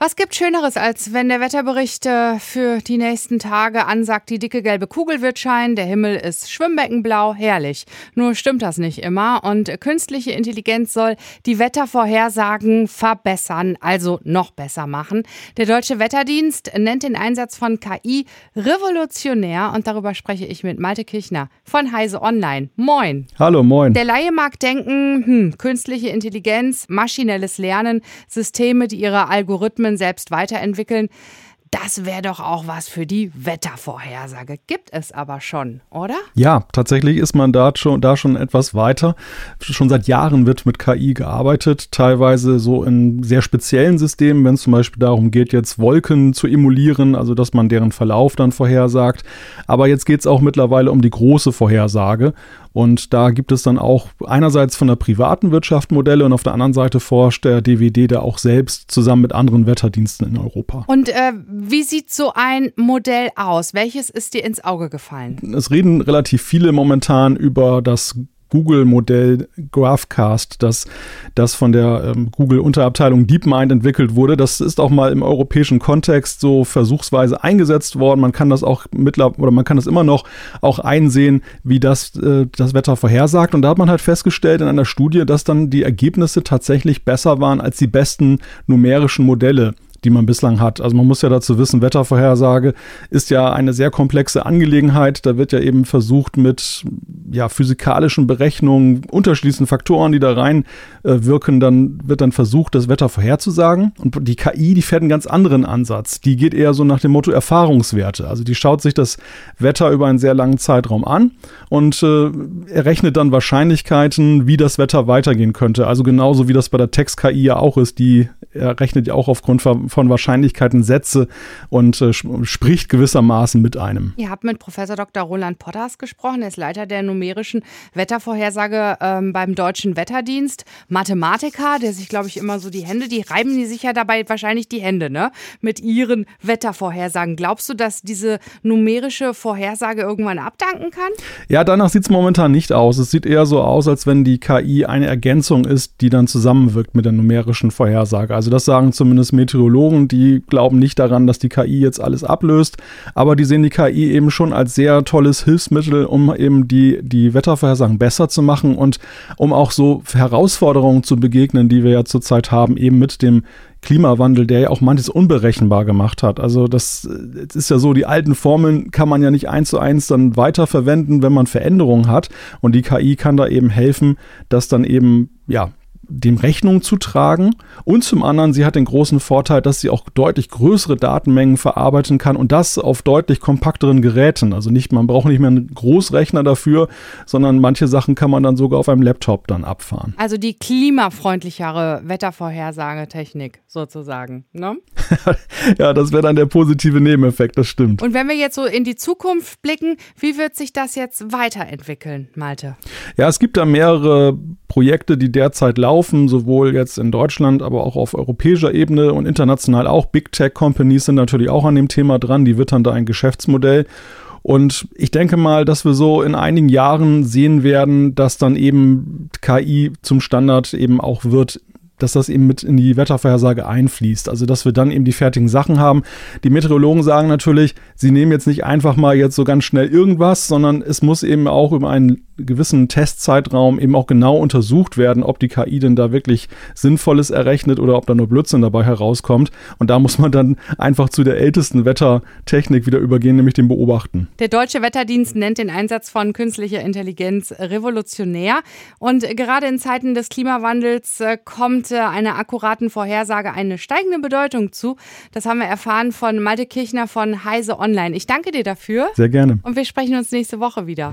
Was gibt Schöneres, als wenn der Wetterbericht äh, für die nächsten Tage ansagt, die dicke gelbe Kugel wird scheinen, der Himmel ist schwimmbeckenblau, herrlich. Nur stimmt das nicht immer und künstliche Intelligenz soll die Wettervorhersagen verbessern, also noch besser machen. Der Deutsche Wetterdienst nennt den Einsatz von KI revolutionär und darüber spreche ich mit Malte Kirchner von Heise Online. Moin. Hallo, moin. Der Laie mag denken, hm, künstliche Intelligenz, maschinelles Lernen, Systeme, die ihre Algorithmen Algorithmen selbst weiterentwickeln. Das wäre doch auch was für die Wettervorhersage. Gibt es aber schon, oder? Ja, tatsächlich ist man da schon, da schon etwas weiter. Schon seit Jahren wird mit KI gearbeitet, teilweise so in sehr speziellen Systemen, wenn es zum Beispiel darum geht, jetzt Wolken zu emulieren, also dass man deren Verlauf dann vorhersagt. Aber jetzt geht es auch mittlerweile um die große Vorhersage. Und da gibt es dann auch einerseits von der privaten Wirtschaft Modelle und auf der anderen Seite forscht der DWD da auch selbst zusammen mit anderen Wetterdiensten in Europa. Und äh, wie sieht so ein Modell aus? Welches ist dir ins Auge gefallen? Es reden relativ viele momentan über das Google-Modell GraphCast, das, das von der ähm, Google-Unterabteilung DeepMind entwickelt wurde. Das ist auch mal im europäischen Kontext so versuchsweise eingesetzt worden. Man kann das auch mittlerweile oder man kann das immer noch auch einsehen, wie das äh, das Wetter vorhersagt. Und da hat man halt festgestellt in einer Studie, dass dann die Ergebnisse tatsächlich besser waren als die besten numerischen Modelle die man bislang hat. Also man muss ja dazu wissen, Wettervorhersage ist ja eine sehr komplexe Angelegenheit. Da wird ja eben versucht mit ja, physikalischen Berechnungen, unterschiedlichen Faktoren, die da rein äh, wirken, dann wird dann versucht, das Wetter vorherzusagen. Und die KI, die fährt einen ganz anderen Ansatz. Die geht eher so nach dem Motto Erfahrungswerte. Also die schaut sich das Wetter über einen sehr langen Zeitraum an und äh, errechnet dann Wahrscheinlichkeiten, wie das Wetter weitergehen könnte. Also genauso wie das bei der Text-KI ja auch ist. Die errechnet ja auch aufgrund von von Wahrscheinlichkeiten Sätze und äh, spricht gewissermaßen mit einem. Ihr habt mit Professor Dr. Roland Potters gesprochen. Er ist Leiter der numerischen Wettervorhersage ähm, beim Deutschen Wetterdienst. Mathematiker, der sich, glaube ich, immer so die Hände, die reiben die sich ja dabei wahrscheinlich die Hände, ne? Mit ihren Wettervorhersagen. Glaubst du, dass diese numerische Vorhersage irgendwann abdanken kann? Ja, danach sieht es momentan nicht aus. Es sieht eher so aus, als wenn die KI eine Ergänzung ist, die dann zusammenwirkt mit der numerischen Vorhersage. Also das sagen zumindest Meteorologen die glauben nicht daran, dass die KI jetzt alles ablöst, aber die sehen die KI eben schon als sehr tolles Hilfsmittel, um eben die, die Wettervorhersagen besser zu machen und um auch so Herausforderungen zu begegnen, die wir ja zurzeit haben, eben mit dem Klimawandel, der ja auch manches unberechenbar gemacht hat. Also das, das, ist ja so, die alten Formeln kann man ja nicht eins zu eins dann weiterverwenden, wenn man Veränderungen hat. Und die KI kann da eben helfen, dass dann eben ja dem Rechnung zu tragen. Und zum anderen, sie hat den großen Vorteil, dass sie auch deutlich größere Datenmengen verarbeiten kann und das auf deutlich kompakteren Geräten. Also nicht, man braucht nicht mehr einen Großrechner dafür, sondern manche Sachen kann man dann sogar auf einem Laptop dann abfahren. Also die klimafreundlichere Wettervorhersagetechnik sozusagen, ne? ja, das wäre dann der positive Nebeneffekt, das stimmt. Und wenn wir jetzt so in die Zukunft blicken, wie wird sich das jetzt weiterentwickeln, Malte? Ja, es gibt da mehrere Projekte, die derzeit laufen, sowohl jetzt in Deutschland, aber auch auf europäischer Ebene und international auch. Big Tech Companies sind natürlich auch an dem Thema dran, die wittern da ein Geschäftsmodell. Und ich denke mal, dass wir so in einigen Jahren sehen werden, dass dann eben KI zum Standard eben auch wird dass das eben mit in die Wettervorhersage einfließt. Also dass wir dann eben die fertigen Sachen haben. Die Meteorologen sagen natürlich, sie nehmen jetzt nicht einfach mal jetzt so ganz schnell irgendwas, sondern es muss eben auch über einen gewissen Testzeitraum eben auch genau untersucht werden, ob die KI denn da wirklich Sinnvolles errechnet oder ob da nur Blödsinn dabei herauskommt. Und da muss man dann einfach zu der ältesten Wettertechnik wieder übergehen, nämlich dem Beobachten. Der Deutsche Wetterdienst nennt den Einsatz von künstlicher Intelligenz revolutionär. Und gerade in Zeiten des Klimawandels äh, kommt einer akkuraten Vorhersage eine steigende Bedeutung zu. Das haben wir erfahren von Malte Kirchner von Heise Online. Ich danke dir dafür. Sehr gerne. Und wir sprechen uns nächste Woche wieder.